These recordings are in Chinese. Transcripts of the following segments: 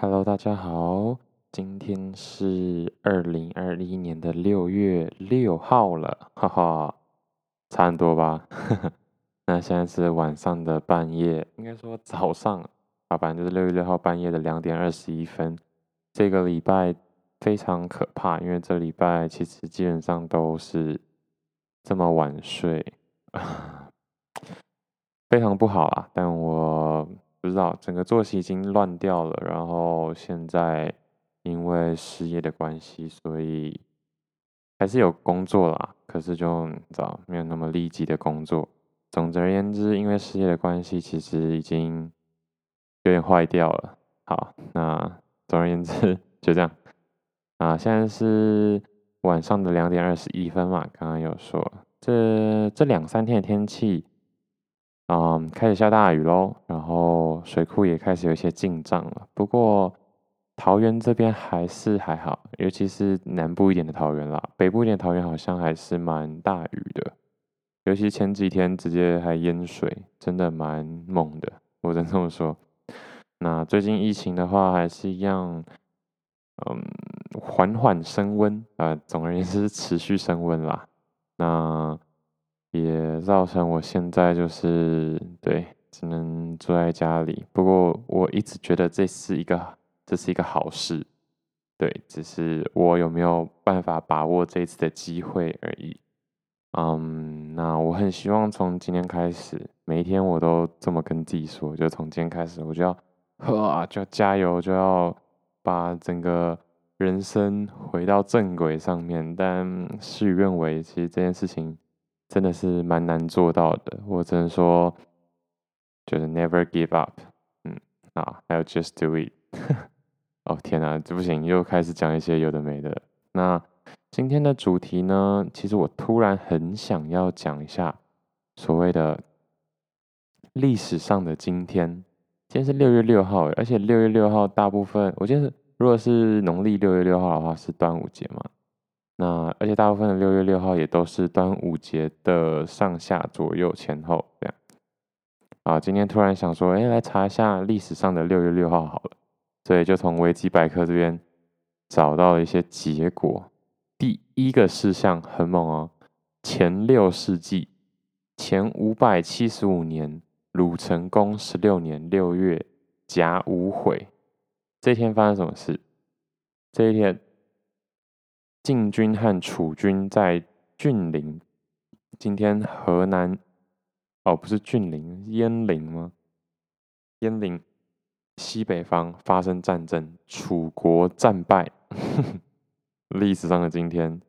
Hello，大家好，今天是二零二一年的六月六号了，哈哈，差很多吧？那现在是晚上的半夜，应该说早上，啊，反正就是六月六号半夜的两点二十一分。这个礼拜非常可怕，因为这礼拜其实基本上都是这么晚睡，非常不好啊。但我。不知道整个作息已经乱掉了，然后现在因为失业的关系，所以还是有工作啦，可是就你知道没有那么立即的工作。总而言之，因为失业的关系，其实已经有点坏掉了。好，那总而言之 就这样。啊，现在是晚上的两点二十一分嘛，刚刚有说这这两三天的天气。嗯，开始下大雨喽，然后水库也开始有一些进账了。不过桃园这边还是还好，尤其是南部一点的桃园啦，北部一点桃园好像还是蛮大雨的。尤其前几天直接还淹水，真的蛮猛的，我只能这么说。那最近疫情的话，还是一样，嗯，缓缓升温啊，呃，总而言之持续升温啦。那。也造成我现在就是对，只能坐在家里。不过我一直觉得这是一个这是一个好事，对，只是我有没有办法把握这次的机会而已。嗯，那我很希望从今天开始，每一天我都这么跟自己说，就从今天开始，我就要呵，就要加油，就要把整个人生回到正轨上面。但事与愿违，其实这件事情。真的是蛮难做到的，我只能说，就是 never give up，嗯啊，还有 just do it。哦天哪，这不行，又开始讲一些有的没的。那今天的主题呢，其实我突然很想要讲一下所谓的历史上的今天。今天是六月六号，而且六月六号大部分，我觉得如果是农历六月六号的话，是端午节嘛。那而且大部分的六月六号也都是端午节的上下左右前后这样。啊，今天突然想说，哎，来查一下历史上的六月六号好了，所以就从维基百科这边找到了一些结果。第一个事项很猛哦，前六世纪，前五百七十五年，鲁成公十六年六月甲午悔，这一天发生什么事？这一天。晋军和楚军在峻陵，今天河南，哦，不是峻陵，鄢陵吗？鄢陵西北方发生战争，楚国战败。历史上的今天，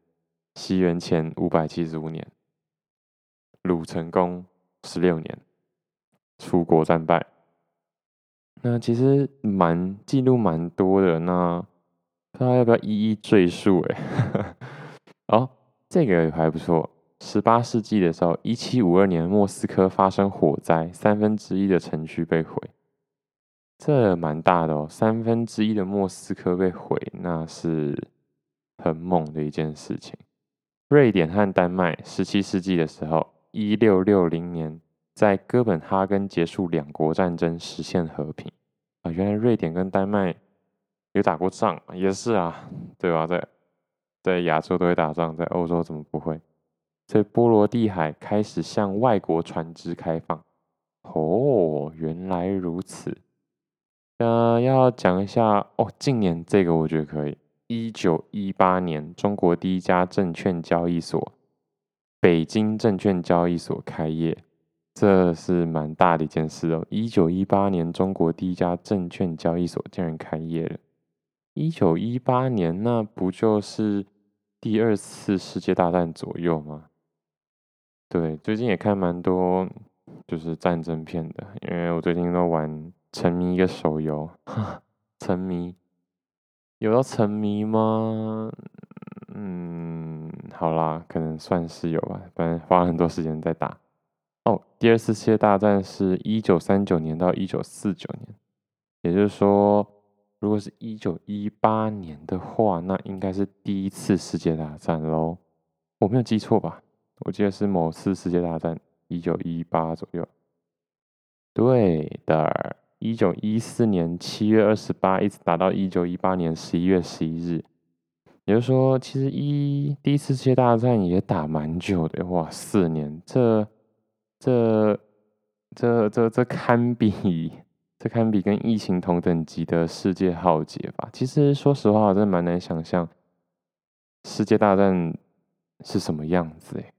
西元前五百七十五年，鲁成公十六年，楚国战败。那其实蛮记录蛮多的那。不知道要不要一一赘述？哎，哦，这个还不错。十八世纪的时候，一七五二年莫斯科发生火灾，三分之一的城区被毁，这蛮大的哦。三分之一的莫斯科被毁，那是很猛的一件事情。瑞典和丹麦，十七世纪的时候，一六六零年在哥本哈根结束两国战争，实现和平。啊，原来瑞典跟丹麦。有打过仗也是啊，对吧？在在亚洲都会打仗，在欧洲怎么不会？所以波罗的海开始向外国船只开放。哦，原来如此。呃，要讲一下哦，近年这个我觉得可以。一九一八年，中国第一家证券交易所——北京证券交易所开业，这是蛮大的一件事哦。一九一八年，中国第一家证券交易所竟然开业了。一九一八年，那不就是第二次世界大战左右吗？对，最近也看蛮多就是战争片的，因为我最近都玩沉迷一个手游，沉迷有要沉迷吗？嗯，好啦，可能算是有吧，反正花了很多时间在打。哦，第二次世界大战是一九三九年到一九四九年，也就是说。如果是一九一八年的话，那应该是第一次世界大战喽。我没有记错吧？我记得是某次世界大战，一九一八左右。对的，一九一四年七月二十八，一直打到一九一八年十一月十一日。也就是说，其实一第一次世界大战也打蛮久的，哇，四年，这这这这这堪比这堪比跟疫情同等级的世界浩劫吧？其实说实话，我真的蛮难想象世界大战是什么样子诶。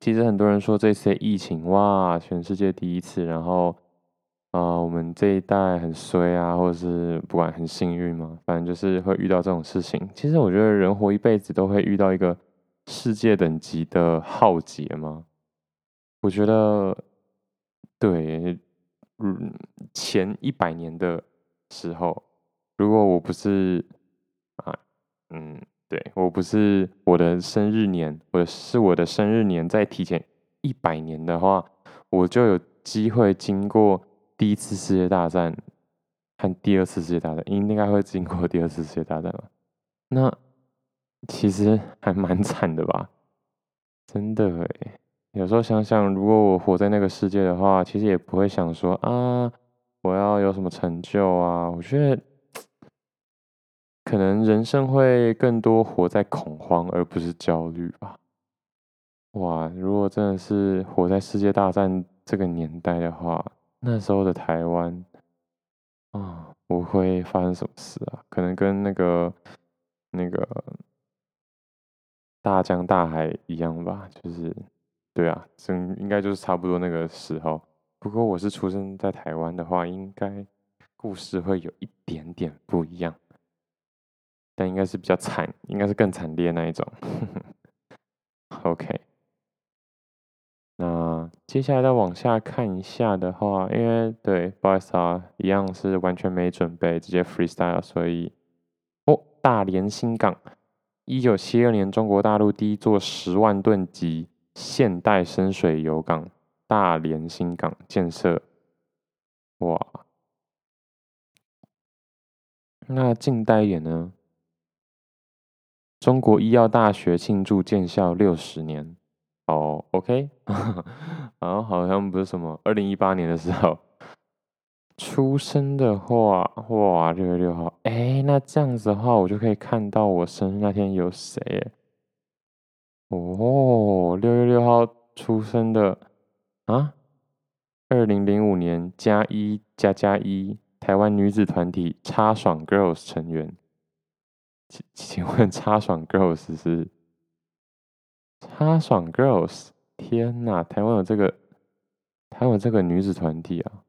其实很多人说这次疫情哇，全世界第一次，然后啊、我们这一代很衰啊，或者是不管很幸运嘛，反正就是会遇到这种事情。其实我觉得人活一辈子都会遇到一个世界等级的浩劫嘛。我觉得对，嗯，前一百年的时候，如果我不是啊，嗯。对，我不是我的生日年，我是我的生日年再提前一百年的话，我就有机会经过第一次世界大战和第二次世界大战，应该会经过第二次世界大战吧？那其实还蛮惨的吧？真的哎，有时候想想，如果我活在那个世界的话，其实也不会想说啊，我要有什么成就啊？我觉得。可能人生会更多活在恐慌，而不是焦虑吧。哇，如果真的是活在世界大战这个年代的话，那时候的台湾啊，不会发生什么事啊？可能跟那个那个大江大海一样吧，就是对啊，真应该就是差不多那个时候。不过我是出生在台湾的话，应该故事会有一点点不一样。但应该是比较惨，应该是更惨烈那一种。OK，那接下来再往下看一下的话，因为对，不好意思啊，一样是完全没准备，直接 freestyle，所以哦，大连新港，一九七二年中国大陆第一座十万吨级现代深水油港大连新港建设，哇，那近代一点呢？中国医药大学庆祝建校六十年，哦，OK，然后好像不是什么二零一八年的时候。出生的话，哇，六月六号，哎，那这样子的话，我就可以看到我生日那天有谁？哦，六月六号出生的啊，二零零五年加一加加一台湾女子团体叉爽 Girls 成员。请请问叉爽 Girls 是叉爽 Girls？天哪，台湾有这个，台湾有这个女子团体啊，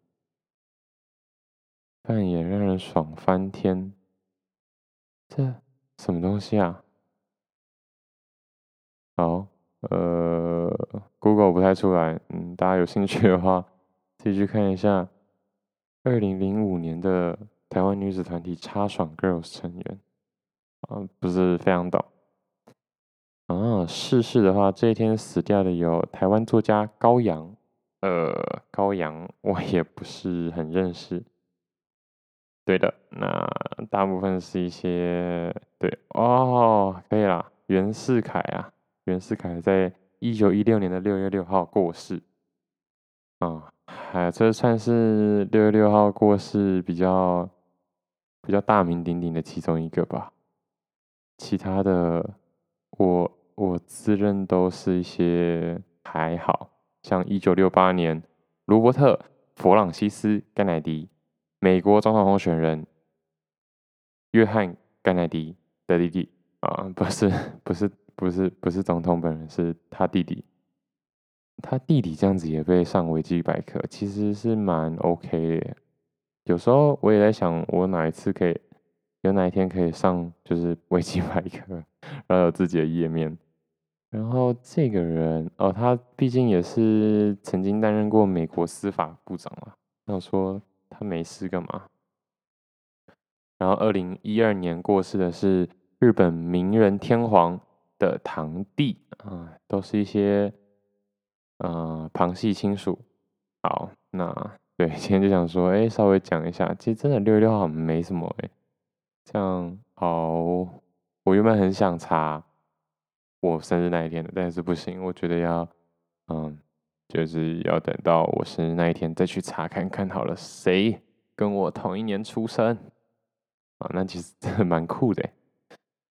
扮演让人爽翻天。这什么东西啊？好，呃，Google 不太出来，嗯，大家有兴趣的话，自己去看一下，二零零五年的台湾女子团体叉爽 Girls 成员。嗯，不是非常懂。啊，逝世的话，这一天死掉的有台湾作家高阳。呃，高阳我也不是很认识。对的，那大部分是一些对哦，可以啦。袁世凯啊，袁世凯在一九一六年的六月六号过世。啊，还这算是六月六号过世比较比较大名鼎鼎的其中一个吧。其他的，我我自认都是一些还好，像一九六八年，罗伯特·弗朗西斯·甘乃迪，美国总统候选人，约翰·甘乃迪的弟弟啊，不是不是不是不是总统本人，是他弟弟，他弟弟这样子也被上维基百科，其实是蛮 OK 的。有时候我也在想，我哪一次可以。有哪一天可以上就是 维基百科，然后有自己的页面。然后这个人哦，他毕竟也是曾经担任过美国司法部长嘛。那我说他没事干嘛？然后二零一二年过世的是日本名人天皇的堂弟啊，都是一些呃旁系亲属。好，那对，今天就想说，哎，稍微讲一下，其实真的六月六号没什么哎。这样好，我原本很想查我生日那一天的，但是不行，我觉得要，嗯，就是要等到我生日那一天再去查看看好了，谁跟我同一年出生啊？那其实真的蛮酷的。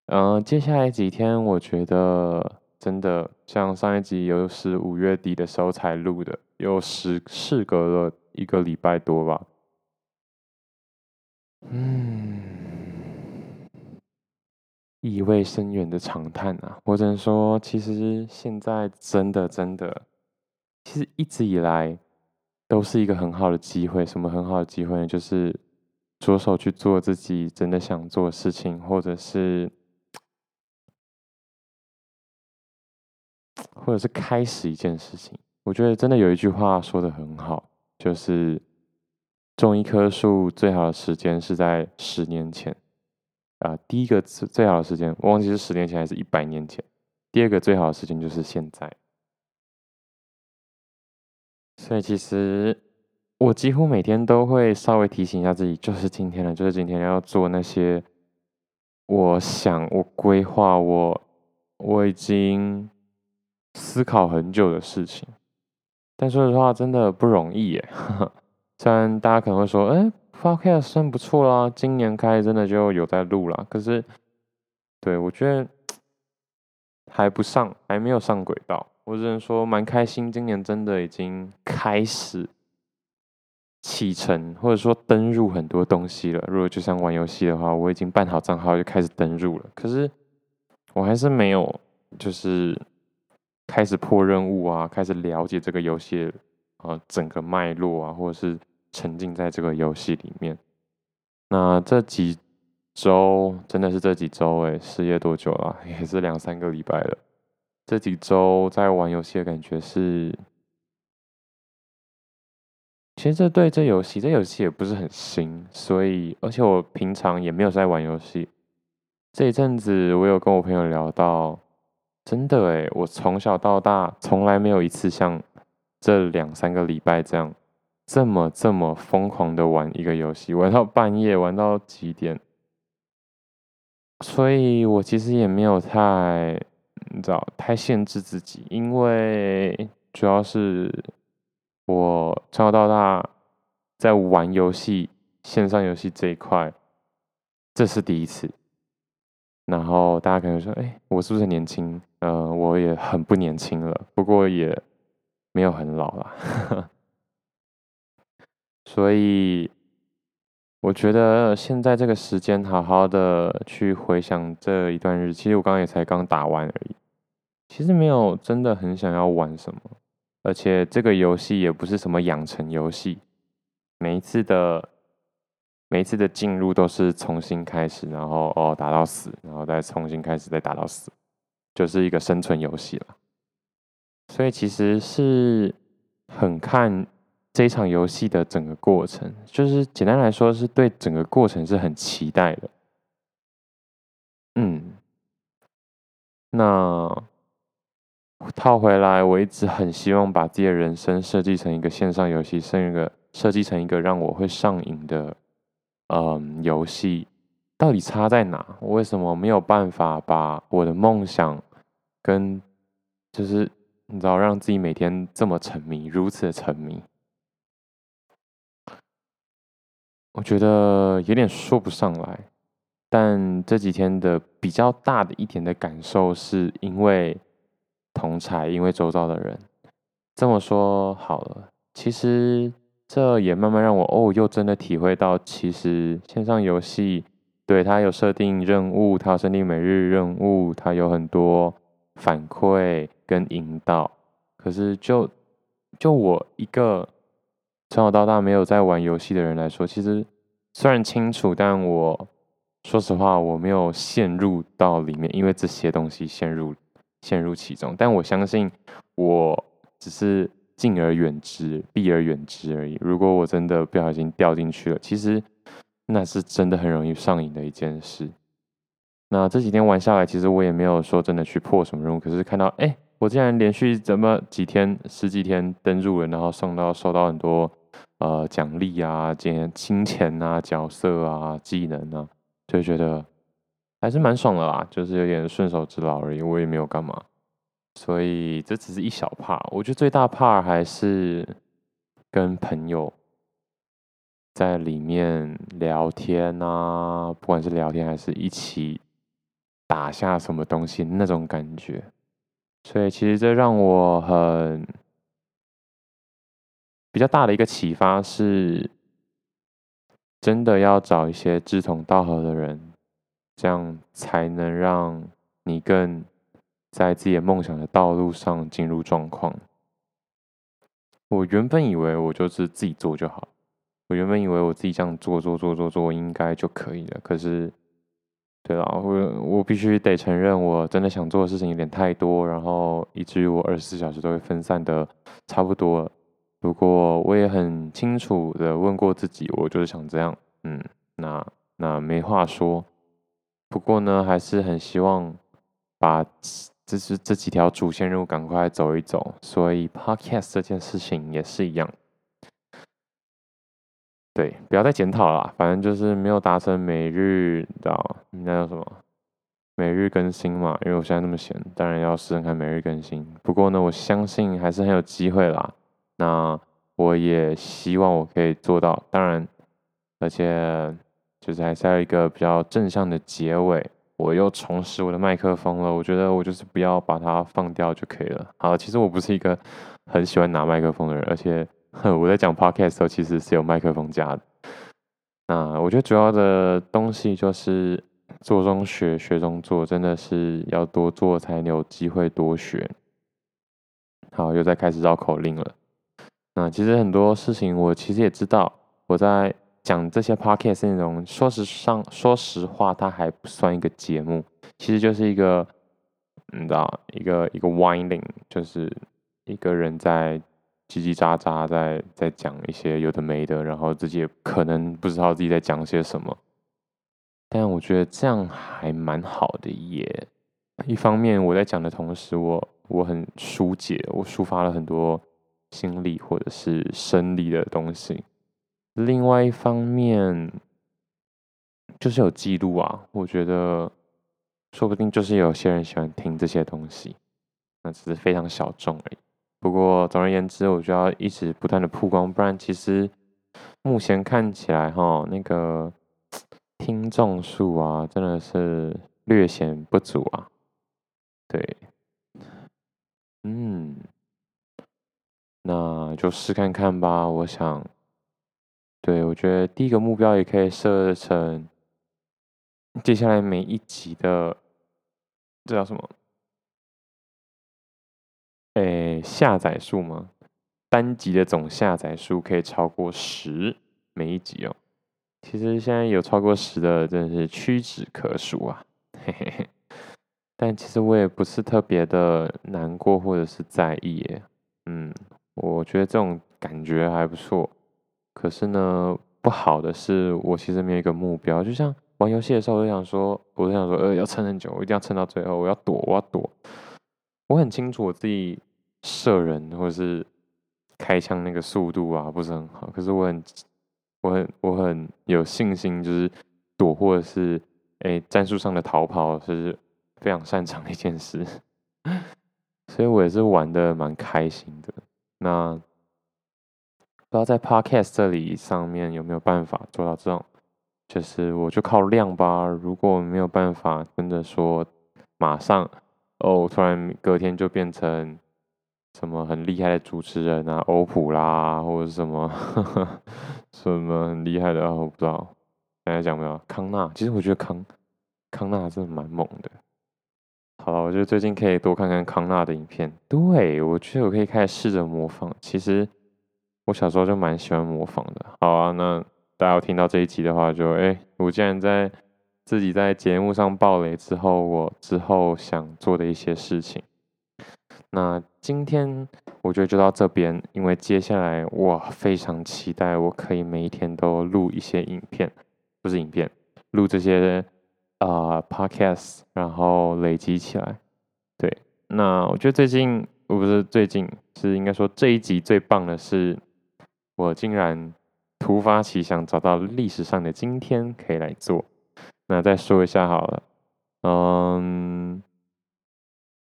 嗯、接下来几天我觉得真的像上一集又是五月底的时候才录的，又时事隔了一个礼拜多吧。嗯，意味深远的长叹啊！我只能说，其实现在真的真的，其实一直以来都是一个很好的机会。什么很好的机会呢？就是着手去做自己真的想做的事情，或者是，或者是开始一件事情。我觉得真的有一句话说的很好，就是。种一棵树最好的时间是在十年前，啊、第一个最最好的时间，我忘记是十年前还是一百年前。第二个最好的时间就是现在。所以其实我几乎每天都会稍微提醒一下自己，就是今天了，就是今天要做那些我想、我规划、我我已经思考很久的事情。但说实话，真的不容易耶。虽然大家可能会说，哎、欸、Podcast 算不错啦，今年开真的就有在录了。可是，对，我觉得还不上，还没有上轨道。我只能说蛮开心，今年真的已经开始启程，或者说登入很多东西了。如果就像玩游戏的话，我已经办好账号就开始登入了。可是我还是没有，就是开始破任务啊，开始了解这个游戏啊，整个脉络啊，或者是。沉浸在这个游戏里面，那这几周真的是这几周哎，失业多久了？也是两三个礼拜了。这几周在玩游戏的感觉是，其实这对这游戏，这游戏也不是很新，所以而且我平常也没有在玩游戏。这一阵子我有跟我朋友聊到，真的哎，我从小到大从来没有一次像这两三个礼拜这样。这么这么疯狂的玩一个游戏，玩到半夜，玩到几点？所以我其实也没有太，你知道，太限制自己，因为主要是我从小到大在玩游戏、线上游戏这一块，这是第一次。然后大家可能说：“哎，我是不是很年轻？”呃，我也很不年轻了，不过也没有很老了。所以，我觉得现在这个时间，好好的去回想这一段日，其实我刚刚也才刚打完而已。其实没有真的很想要玩什么，而且这个游戏也不是什么养成游戏，每一次的每一次的进入都是重新开始，然后哦打到死，然后再重新开始，再打到死，就是一个生存游戏了。所以其实是很看。这一场游戏的整个过程，就是简单来说，是对整个过程是很期待的。嗯，那套回来，我一直很希望把自己的人生设计成一个线上游戏，设一个设计成一个让我会上瘾的嗯游戏。到底差在哪？我为什么没有办法把我的梦想跟就是你知道，让自己每天这么沉迷，如此的沉迷？我觉得有点说不上来，但这几天的比较大的一点的感受，是因为同才，因为周遭的人这么说好了。其实这也慢慢让我哦，又真的体会到，其实线上游戏对它有设定任务，它有设定每日任务，它有很多反馈跟引导。可是就就我一个。从小到大没有在玩游戏的人来说，其实虽然清楚，但我说实话，我没有陷入到里面，因为这些东西陷入陷入其中。但我相信，我只是敬而远之，避而远之而已。如果我真的不小心掉进去了，其实那是真的很容易上瘾的一件事。那这几天玩下来，其实我也没有说真的去破什么任务，可是看到哎、我竟然连续这么几天、十几天登入了，然后送到收到很多。呃，奖励啊，金金钱啊，角色啊，技能啊，就觉得还是蛮爽的啦，就是有点顺手之劳而已，我也没有干嘛。所以这只是一小 part，我觉得最大 part 还是跟朋友在里面聊天啊，不管是聊天还是一起打下什么东西那种感觉。所以其实这让我很比较大的一个启发是，真的要找一些志同道合的人，这样才能让你更。在自己的梦想的道路上进入状况。我原本以为我就是自己做就好，我原本以为我自己这样做做做做做应该就可以了。可是，对了，我我必须得承认，我真的想做的事情有点太多，然后以至于我二十四小时都会分散的差不多。不过我也很清楚的问过自己，我就是想这样，嗯，那那没话说。不过呢，还是很希望把。这是这几条主线任务，赶快走一走。所以 Podcast 这件事情也是一样，对，不要再检讨了。反正就是没有达成每日的，那叫什么？每日更新嘛。因为我现在那么闲，当然要试试看每日更新。不过呢，我相信还是很有机会啦。那我也希望我可以做到。当然，而且就是还是要一个比较正向的结尾。我又重拾我的麦克风了，我觉得我就是不要把它放掉就可以了。好，其实我不是一个很喜欢拿麦克风的人，而且 我在讲 podcast 的时候其实是有麦克风架的。那我觉得主要的东西就是做中学，学中做，真的是要多做才能有机会多学。好，又在开始绕口令了。那其实很多事情我其实也知道，我在。讲这些 podcast 内容，说实上，说实话，它还不算一个节目，其实就是一个，你知道，一个一个 winding，就是一个人在叽叽喳喳在在讲一些有的没的，然后自己也可能不知道自己在讲些什么，但我觉得这样还蛮好的耶。一方面我在讲的同时，我我很疏解，我抒发了很多心理或者是生理的东西。另外一方面，就是有记录啊，我觉得说不定就是有些人喜欢听这些东西，那只是非常小众而已。不过总而言之，我就要一直不断的曝光，不然其实目前看起来哈，那个 听众数啊，真的是略显不足啊。对，嗯，那就试看看吧，我想。对，我觉得第一个目标也可以设成接下来每一集的，这叫什么？诶，下载数吗？单集的总下载数可以超过十，每一集哦。其实现在有超过十的，真的是屈指可数啊。嘿嘿嘿。但其实我也不是特别的难过或者是在意耶。嗯，我觉得这种感觉还不错。可是呢，不好的是，我其实没有一个目标。就像玩游戏的时候，我就想说，我就想说，呃，要撑很久，我一定要撑到最后，我要躲，我要躲。我很清楚我自己射人或者是开枪那个速度啊，不是很好。可是我很，我很，我很有信心，就是躲或者是诶战术上的逃跑是非常擅长的一件事。所以我也是玩的蛮开心的。那。不知道在 Podcast 这里上面有没有办法做到这种，就是我就靠量吧。如果没有办法，真的说马上哦，突然隔天就变成什么很厉害的主持人啊，欧普啦，或者什么呵呵 什么很厉害的啊，我不知道。刚才讲没有康纳？其实我觉得康康纳真的蛮猛的。好了，我觉得最近可以多看看康纳的影片。对，我觉得我可以开始试着模仿。其实。我小时候就蛮喜欢模仿的。好啊，那大家有听到这一集的话就，就、欸、诶我竟然在自己在节目上爆雷之后，我之后想做的一些事情。那今天我觉得就到这边，因为接下来我非常期待，我可以每一天都录一些影片，不是影片，录这些啊、podcast，然后累积起来。对，那我觉得最近，我不是最近，是应该说这一集最棒的是。我竟然突发奇想，找到历史上的今天可以来做。那再说一下好了，嗯，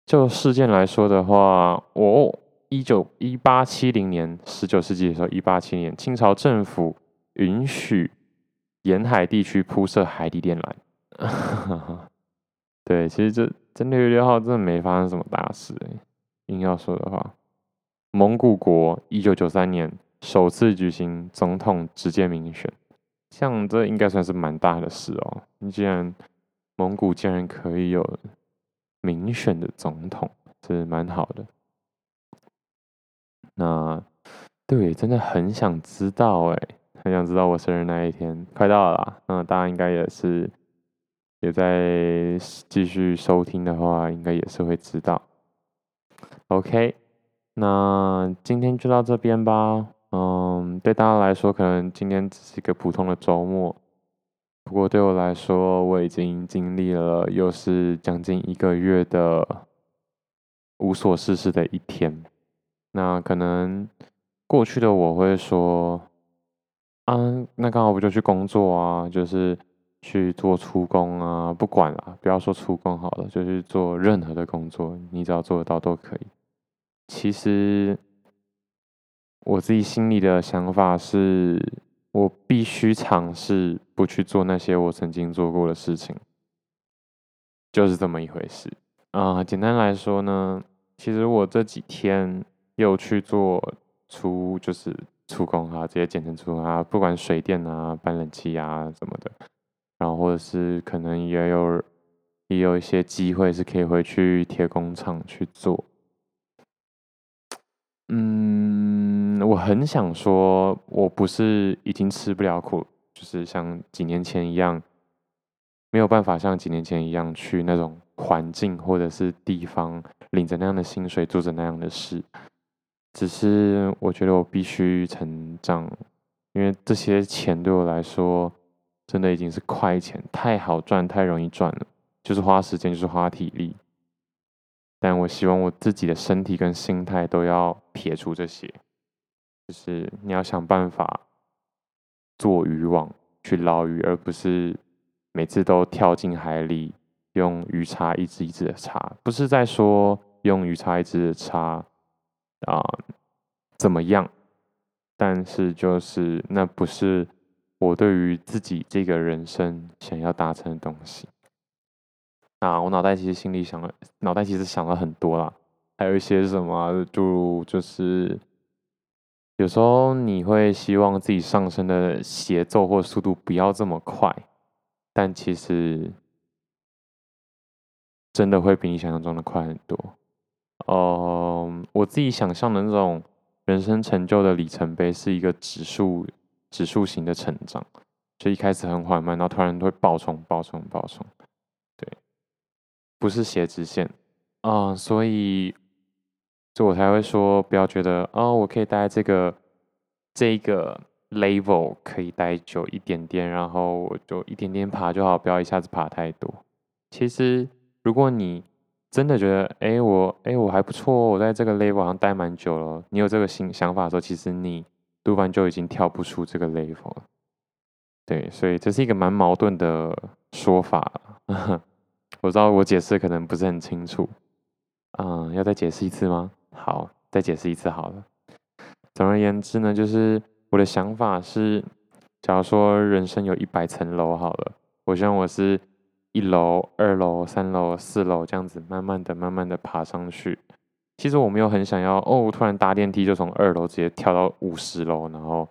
就事件来说的话，我一九一八七零年，十九世纪的时候，一八七零年，清朝政府允许沿海地区铺设海底电缆。对，其实这这六月六号真的没发生什么大事。硬要说的话，蒙古国一九九三年首次举行总统直接民选，像这应该算是蛮大的事哦。你既然蒙古竟然可以有民选的总统，这是蛮好的。那对，真的很想知道哎，很想知道我生日那一天快到了啦。那大家应该也是也在继续收听的话，应该也是会知道。OK，那今天就到这边吧。嗯，对大家来说，可能今天只是一个普通的周末。不过对我来说，我已经经历了又是将近一个月的无所事事的一天。那可能过去的我会说，啊，那刚好不就去工作啊，就是去做出工啊，不管了，不要说出工好了，就去做任何的工作，你只要做得到都可以。其实我自己心里的想法是，我必须尝试不去做那些我曾经做过的事情，就是这么一回事啊。简单来说呢，其实我这几天又去做出就是出工哈，直接简称出工啊，不管水电啊、搬冷气啊什么的，然后或者是可能也有也有一些机会是可以回去铁工厂去做。嗯，我很想说，我不是已经吃不了苦，就是像几年前一样，没有办法像几年前一样去那种环境或者是地方，领着那样的薪水，做着那样的事。只是我觉得我必须成长，因为这些钱对我来说，真的已经是快钱，太好赚，太容易赚了，就是花时间，就是花体力。但我希望我自己的身体跟心态都要撇除这些，就是你要想办法做渔网去捞鱼，而不是每次都跳进海里用鱼叉一只一只的叉。不是在说用鱼叉一只的叉啊、怎么样，但是就是那不是我对于自己这个人生想要达成的东西。啊，我脑袋其实心里想了，脑袋其实想了很多啦，还有一些什么，就就是有时候你会希望自己上升的节奏或速度不要这么快，但其实真的会比你想象中的快很多。嗯，我自己想象的那种人生成就的里程碑是一个指数指数型的成长，就一开始很缓慢，然后突然会爆冲、爆冲、爆冲。对不是斜直线啊、所以，就我才会说，不要觉得、哦，我可以待这个这个 level 可以待久一点点，然后我就一点点爬就好，不要一下子爬太多。其实，如果你真的觉得，哎，我哎我还不错，我在这个 level 上待蛮久了，你有这个心想法的时候，其实你多半就已经跳不出这个 level 了。对，所以这是一个蛮矛盾的说法。我知道我解释可能不是很清楚，嗯，要再解释一次吗？好，再解释一次好了。总而言之呢，就是我的想法是，假如说人生有一百层楼好了，我希望我是一楼、二楼、三楼、四楼这样子，慢慢的、慢慢的爬上去。其实我没有很想要哦，突然搭电梯就从二楼直接跳到五十楼，然后，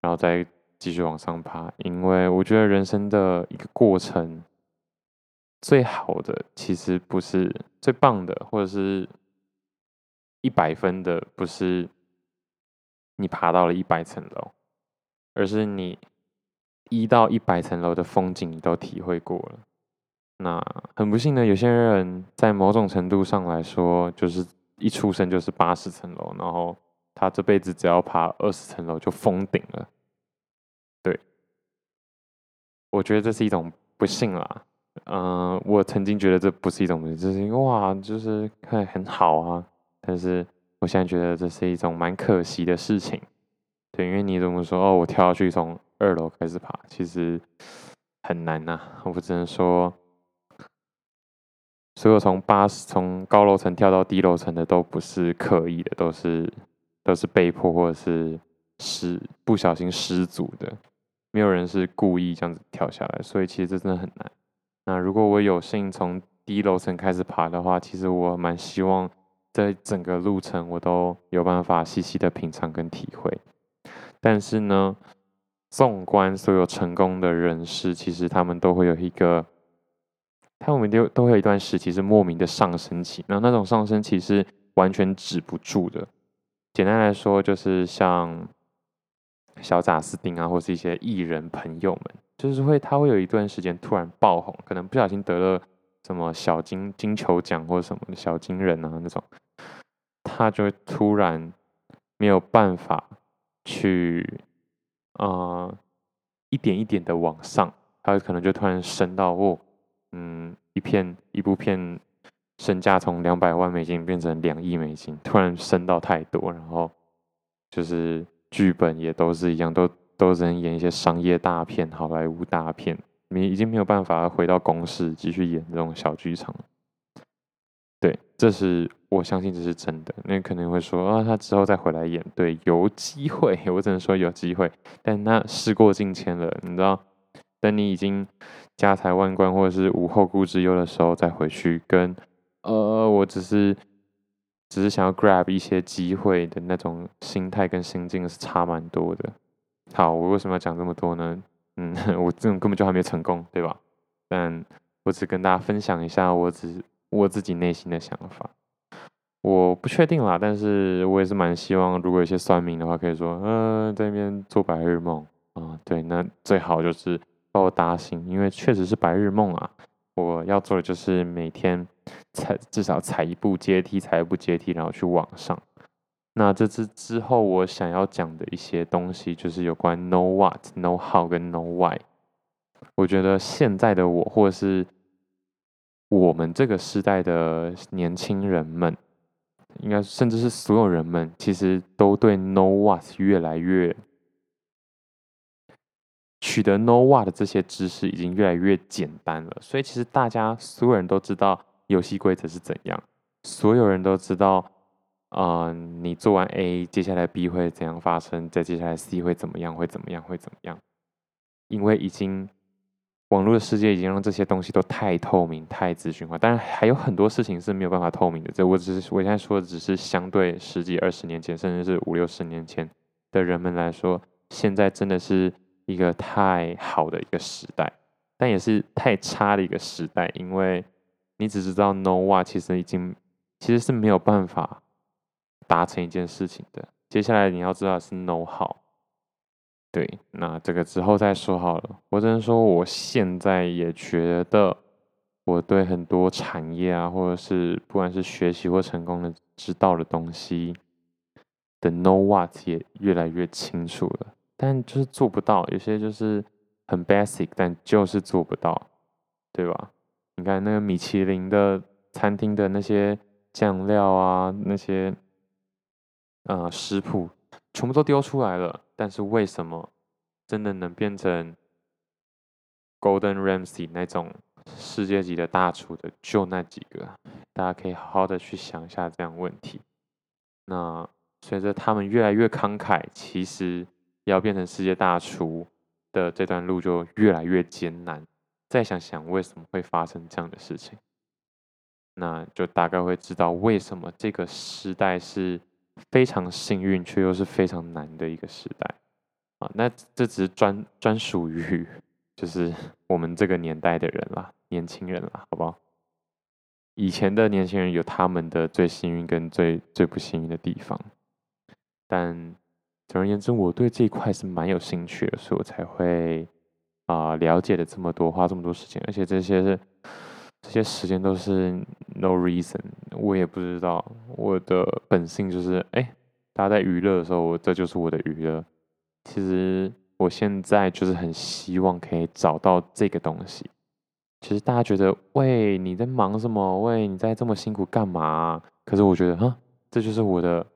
然后再继续往上爬，因为我觉得人生的一个过程。最好的其实不是最棒的，或者是一百分的，不是你爬到了一百层楼，而是你一到一百层楼的风景你都体会过了。那很不幸的，有些人在某种程度上来说，就是一出生就是八十层楼，然后他这辈子只要爬二十层楼就封顶了。对，我觉得这是一种不幸啦。嗯、我曾经觉得这不是一种，就是哇，就是看很好啊。但是我现在觉得这是一种蛮可惜的事情。对，因为你怎么说哦，我跳下去从二楼开始爬，其实很难呐、我只能说，所有从八十从高楼层跳到低楼层的都不是刻意的，都是都是被迫或者是失不小心失足的，没有人是故意这样子跳下来，所以其实这真的很难。那如果我有幸从低楼层开始爬的话，其实我蛮希望在整个路程我都有办法细细的品尝跟体会。但是呢，纵观所有成功的人士，其实他们都会有一个。他们都都会有一段时期是莫名的上升期，那那种上升期是完全止不住的。简单来说，就是像小贾斯汀啊，或是一些艺人朋友们，就是会他会有一段时间突然爆红，可能不小心得了什么小金金球奖或什么小金人啊那种，他就会突然没有办法去、呃、一点一点的往上，他可能就突然升到哦。嗯，一片一部片身价从两百万美金变成两亿美金，突然升到太多，然后就是剧本也都是一样，都都只能演一些商业大片、好莱坞大片，你已经没有办法回到公司继续演这种小剧场。对，这是我相信这是真的。那可能会说啊，他之后再回来演，对，有机会，我只能说有机会，但那事过境迁了，你知道。等你已经家财万贯或者是无后顾之忧的时候，再回去跟呃，我只是只是想要 grab 一些机会的那种心态跟心境是差蛮多的。好，我为什么要讲这么多呢？嗯，我这种根本就还没成功，对吧？但我只跟大家分享一下我只我自己内心的想法。我不确定啦，但是我也是蛮希望，如果有些算命的话，可以说，嗯、在那边做白日梦啊，对，那最好就是。把我打醒，因为确实是白日梦啊！我要做的就是每天踩至少踩一步阶梯，踩一步阶梯，然后去往上。那这次之后，我想要讲的一些东西，就是有关 know what、know how 跟 know why。我觉得现在的我，或者是我们这个时代的年轻人们，应该甚至是所有人们，其实都对 know what 越来越。取得 know what 的这些知识已经越来越简单了，所以其实大家所有人都知道游戏规则是怎样，所有人都知道，嗯、你做完 A，接下来 B 会怎样发生，再接下来 C 会怎么样，会怎么样，会怎么样？因为已经网络的世界已经让这些东西都太透明、太资讯化，当然还有很多事情是没有办法透明的。这我只是我现在说的只是相对十几、二十年前，甚至是五六十年前的人们来说，现在真的是。一个太好的一个时代，但也是太差的一个时代，因为你只知道 know what，其实已经其实是没有办法达成一件事情的。接下来你要知道是 no how，对，那这个之后再说好了。我只能说，我现在也觉得我对很多产业啊，或者是不管是学习或成功的知道的东西的 know what 也越来越清楚了。但就是做不到，有些就是很 basic，但就是做不到，对吧？你看那个米其林的餐厅的那些酱料啊，那些呃食谱，全部都丢出来了，但是为什么真的能变成 Golden Ramsy 那种世界级的大厨的就那几个？大家可以好好的去想一下这样问题。那随着他们越来越慷慨，其实。要变成世界大厨的这段路就越来越艰难。再想想为什么会发生这样的事情，那就大概会知道为什么这个时代是非常幸运却又是非常难的一个时代啊。那这只是专专属于就是我们这个年代的人啦，年轻人啦，好不好？以前的年轻人有他们的最幸运跟最最不幸运的地方，但。总而言之，我对这一块是蛮有兴趣的，所以我才会啊、了解了这么多，花这么多时间，而且这些是这些时间都是 no reason，我也不知道，我的本性就是哎，大家在娱乐的时候，我这就是我的娱乐。其实我现在就是很希望可以找到这个东西。其实大家觉得，喂，你在忙什么？喂，你在这么辛苦干嘛？可是我觉得，哈，这就是我的。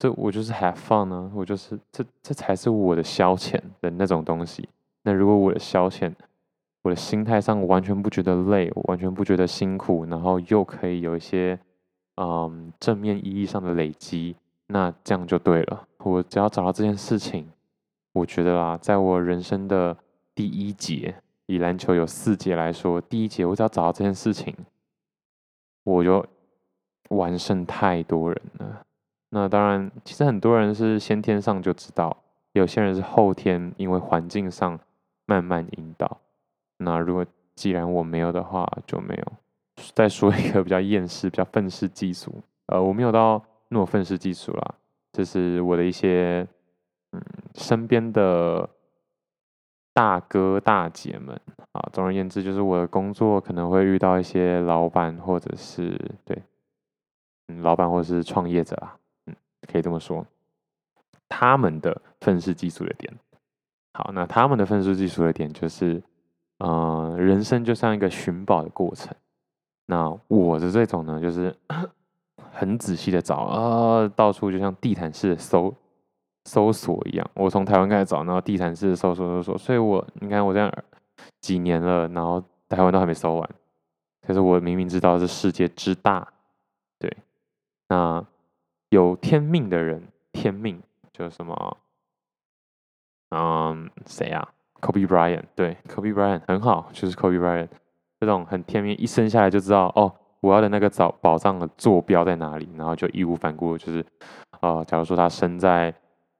这我就是 have fun 呢、我就是这这才是我的消遣的那种东西。那如果我的消遣我的心态上完全不觉得累，我完全不觉得辛苦，然后又可以有一些嗯正面意义上的累积，那这样就对了。我只要找到这件事情，我觉得啦，在我人生的第一节，以篮球有四节来说，第一节我只要找到这件事情，我就完胜太多人了。那当然，其实很多人是先天上就知道，有些人是后天因为环境上慢慢引导。那如果既然我没有的话，就没有。再说一个比较厌世、比较愤世嫉俗，呃，我没有到那么愤世嫉俗啦，这是我的一些嗯身边的大哥大姐们啊。总而言之，就是我的工作可能会遇到一些老板或者是对，嗯，老板或者是创业者啊，嗯，可以这么说，他们的愤世嫉俗的点。好，那他们的愤世嫉俗的点就是。嗯、人生就像一个寻宝的过程。那我的这种呢，就是 很仔细的找啊、到处就像地毯式的搜搜索一样。我从台湾开始找，然后地毯式的搜索搜索。所以我你看我这样几年了，然后台湾都还没搜完。可是我明明知道这世界之大，对。那有天命的人，天命就是什么？嗯，谁呀？Kobe Bryant，对，Kobe Bryant 很好，就是 Kobe Bryant 这种很天命，一生下来就知道哦，我要的那个找宝藏的坐标在哪里，然后就义无反顾，就是呃，假如说他生在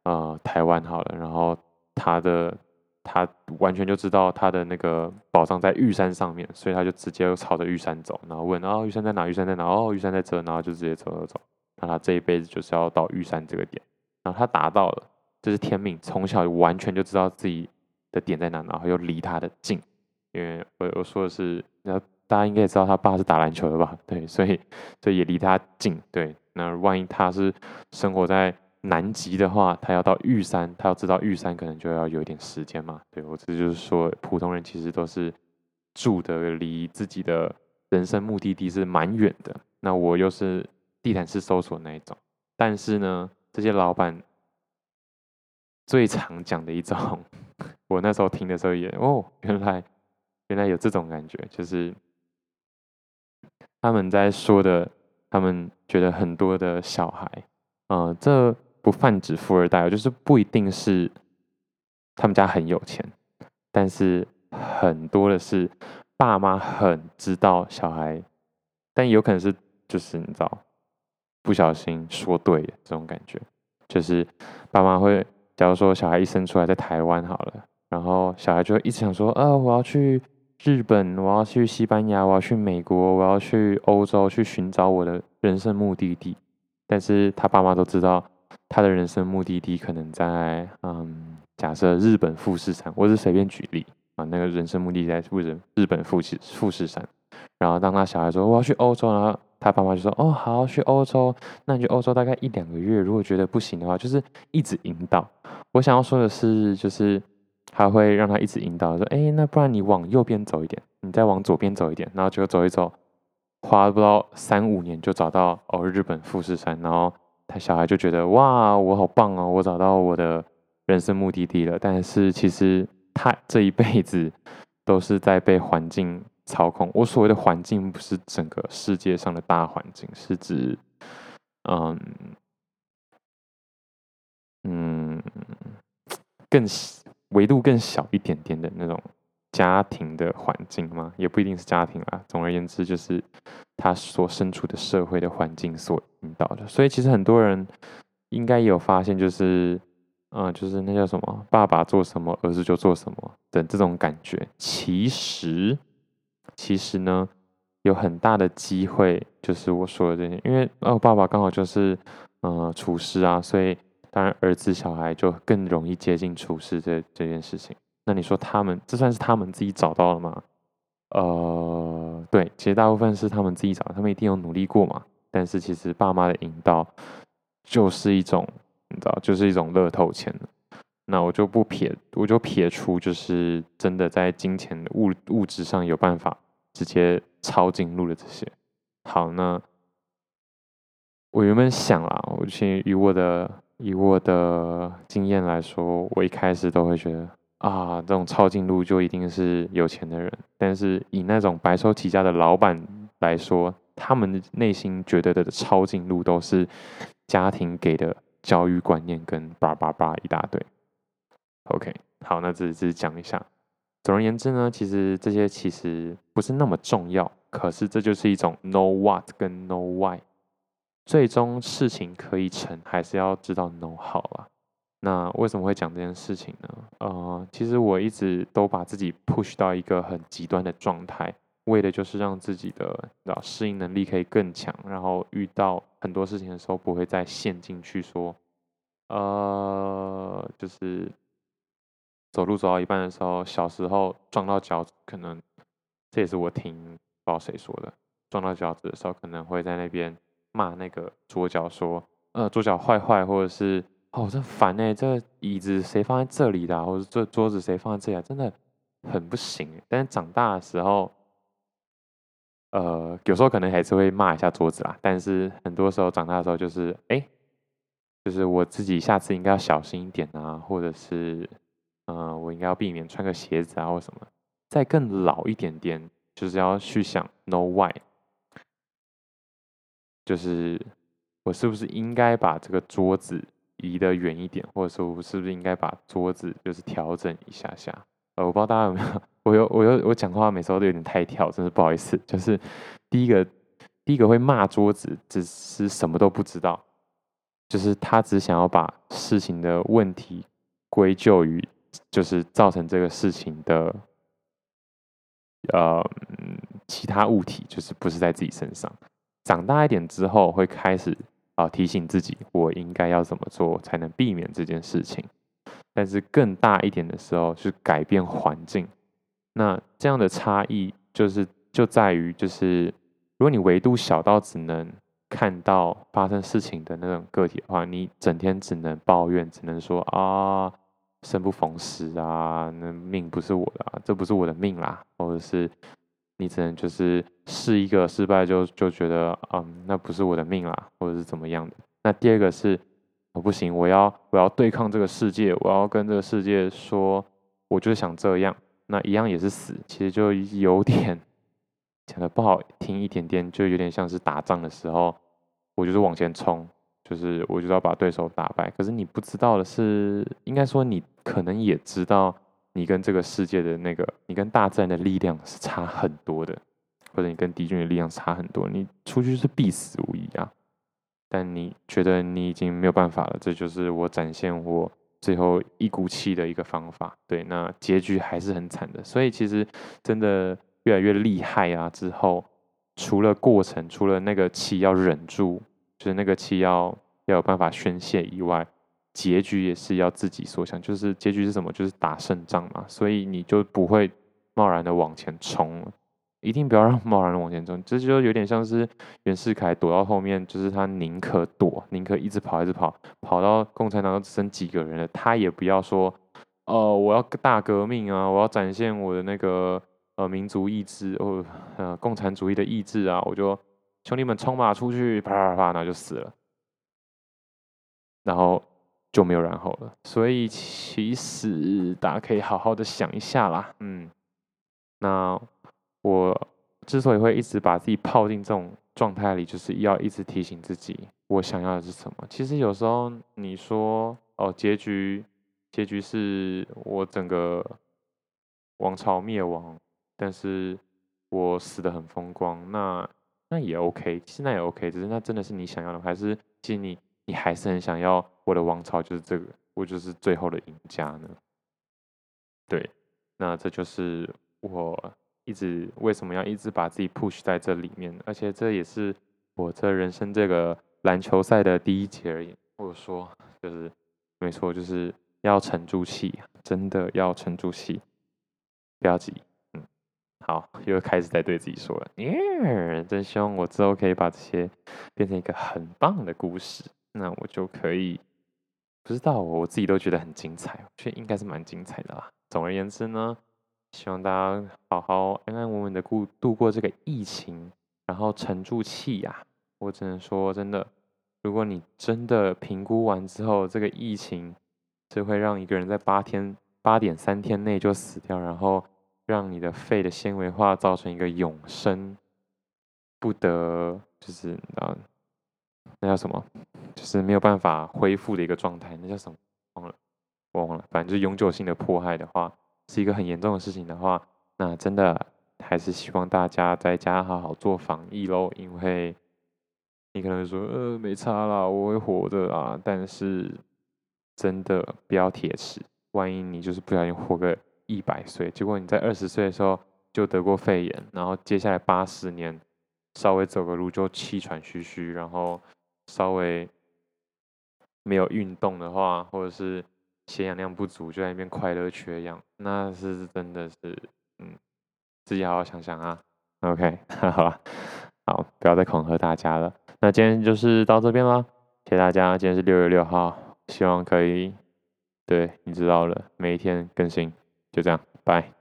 呃台湾好了，然后他的他完全就知道他的那个宝藏在玉山上面，所以他就直接朝着玉山走，然后问哦，玉山在哪？玉山在哪？哦，玉山在这，然后就直接走走走，那他这一辈子就是要到玉山这个点，然后他达到了，这是天命，从小完全就知道自己。的点在哪？然后又离他的近，因为我我说的是，那大家应该也知道他爸是打篮球的吧？对，所以所以也离他近。对，那万一他是生活在南极的话，他要到玉山，他要知道玉山可能就要有一点时间嘛。对，我这就是说，普通人其实都是住的离自己的人生目的地是蛮远的。那我又是地毯式搜索那一种，但是呢，这些老板最常讲的一种。我那时候听的时候也哦，原来原来有这种感觉，就是他们在说的，他们觉得很多的小孩，嗯、呃，这不泛指富二代，就是不一定是他们家很有钱，但是很多的是爸妈很知道小孩，但有可能是就是你知道不小心说对了这种感觉，就是爸妈会，假如说小孩一生出来在台湾好了。然后小孩就一直想说，啊，我要去日本，我要去西班牙，我要去美国，我要去欧洲，去寻找我的人生目的地。但是他爸妈都知道，他的人生目的地可能在，嗯，假设日本富士山，我是随便举例啊，那个人生目的地在日本日本富士富士山。然后当他小孩说我要去欧洲，然后他爸妈就说，哦，好，去欧洲，那你去欧洲大概一两个月，如果觉得不行的话，就是一直引导。我想要说的是，就是。他会让他一直引导说：“哎，那不然你往右边走一点，你再往左边走一点，然后就走一走，花不到三五年就找到哦日本富士山。然后他小孩就觉得哇，我好棒哦，我找到我的人生目的地了。但是其实他这一辈子都是在被环境操控。我所谓的环境不是整个世界上的大环境，是指嗯嗯更。”维度更小一点点的那种家庭的环境吗？也不一定是家庭啦。总而言之，就是他所身处的社会的环境所引导的。所以，其实很多人应该有发现，就是，嗯，就是那叫什么“爸爸做什么，儿子就做什么”的这种感觉。其实，其实呢，有很大的机会，就是我说的这些，因为哦，爸爸刚好就是嗯厨师啊，所以。当然，儿子小孩就更容易接近厨师这这件事情。那你说他们这算是他们自己找到了吗？呃，对，其实大部分是他们自己找，他们一定有努力过嘛。但是其实爸妈的引导就是一种，你知道，就是一种乐透钱。那我就不撇，我就撇除，就是真的在金钱物物质上有办法直接抄近路的这些。好，那我原本想啦，我先以我的。以我的经验来说，我一开始都会觉得啊，这种抄近路就一定是有钱的人。但是以那种白手起家的老板来说，他们内心觉得的抄近路都是家庭给的教育观念跟叭叭叭一大堆。OK，好，那这只是讲一下。总而言之呢，其实这些其实不是那么重要，可是这就是一种 know what 跟 know why。最终事情可以成，还是要知道 know how 啦。那为什么会讲这件事情呢？呃，其实我一直都把自己 push 到一个很极端的状态，为的就是让自己的适应能力可以更强，然后遇到很多事情的时候不会再陷进去说，呃，就是走路走到一半的时候，小时候撞到脚，可能这也是我听不知道谁说的，撞到脚趾的时候可能会在那边骂那个桌脚说，呃，桌脚坏坏，或者是。哦，真烦呢、欸，这椅子谁放在这里的、或者这桌子谁放在这里、啊，真的很不行。但是长大的时候，呃，有时候可能还是会骂一下桌子啦。但是很多时候长大的时候，就是哎，就是我自己下次应该要小心一点啊，或者是、呃，我应该要避免穿个鞋子啊，或什么。再更老一点点，就是要去想 know why，就是我是不是应该把这个桌子。移得远一点，或者说我是不是应该把桌子就是调整一下下？呃，我不知道大家有没有，我有我有我讲话每次都有点太跳，真是不好意思。就是第一个第一个会骂桌子，只是什么都不知道，就是他只想要把事情的问题归咎于就是造成这个事情的呃其他物体，就是不是在自己身上。长大一点之后会开始。啊！提醒自己，我应该要怎么做才能避免这件事情。但是更大一点的时候，是改变环境。那这样的差异，就是就在于，就是如果你维度小到只能看到发生事情的那种个体的话，你整天只能抱怨，只能说啊，生不逢时啊，那命不是我的啊，这不是我的命啦，或者是。你只能就是试一个失败就就觉得，嗯，那不是我的命啦，或者是怎么样的。那第二个是，我不行，我要我要对抗这个世界，我要跟这个世界说，我就是想这样。那一样也是死，其实就有点讲的不好听一点点，就有点像是打仗的时候，我就是往前冲，就是我就要把对手打败。可是你不知道的是，应该说你可能也知道。你跟这个世界的那个，你跟大自然的力量是差很多的，或者你跟敌军的力量差很多，你出去是必死无疑啊。但你觉得你已经没有办法了，这就是我展现我最后一股气的一个方法。对，那结局还是很惨的。所以其实真的越来越厉害啊，之后除了过程，除了那个气要忍住，就是那个气要要有办法宣泄以外。结局也是要自己所想，就是结局是什么？就是打胜仗嘛，所以你就不会贸然的往前冲了，一定不要让贸然的往前冲，这就有点像是袁世凯躲到后面，就是他宁可躲，宁可一直跑，一直跑，跑到共产党都只剩几个人了，他也不要说，呃，我要大革命啊，我要展现我的那个呃民族意志，哦，呃，共产主义的意志啊，我就兄弟们冲吧，出去，啪啪啪，那就死了，然后。就没有然后了，所以其实大家可以好好的想一下啦。嗯，那我之所以会一直把自己泡进这种状态里，就是要一直提醒自己，我想要的是什么。其实有时候你说哦，结局结局是我整个王朝灭亡，但是我死得很风光，那那也 OK，其实那也 OK，只是那真的是你想要的，还是其实你你还是很想要。我的王朝就是这个，我就是最后的赢家呢。对，那这就是我一直为什么要一直把自己 push 在这里面，而且这也是我这人生这个篮球赛的第一节而已。或者说，就是没错，就是要沉住气，真的要沉住气，不要急。好，又开始在对自己说了，耶，真希望我之后可以把这些变成一个很棒的故事，那我就可以。不知道，我自己都觉得很精彩，却应该是蛮精彩的啦。总而言之呢，希望大家好好安安稳稳的过度过这个疫情，然后沉住气呀。我只能说，真的，如果你真的评估完之后，这个疫情是会让一个人在八天八点三天内就死掉，然后让你的肺的纤维化造成一个永生不得，就是啊，那叫什么？就是没有办法恢复的一个状态，那叫什么？忘了，忘了，反正就是永久性的迫害的话，是一个很严重的事情的话，那真的还是希望大家在家好好做防疫喽，因为你可能说，呃，没差啦，我会活的啦，但是真的不要铁齿，万一你就是不小心活个一百岁，结果你在二十岁的时候就得过肺炎，然后接下来八十年稍微走个路就气喘吁吁，然后稍微。没有运动的话，或者是血氧量不足，就在那边快乐缺氧，那是真的是，嗯，自己好好想想啊。OK，好了，好，不要再恐吓大家了。那今天就是到这边了，谢谢大家。今天是六月六号，希望可以，对，你知道了，每一天更新，就这样，拜。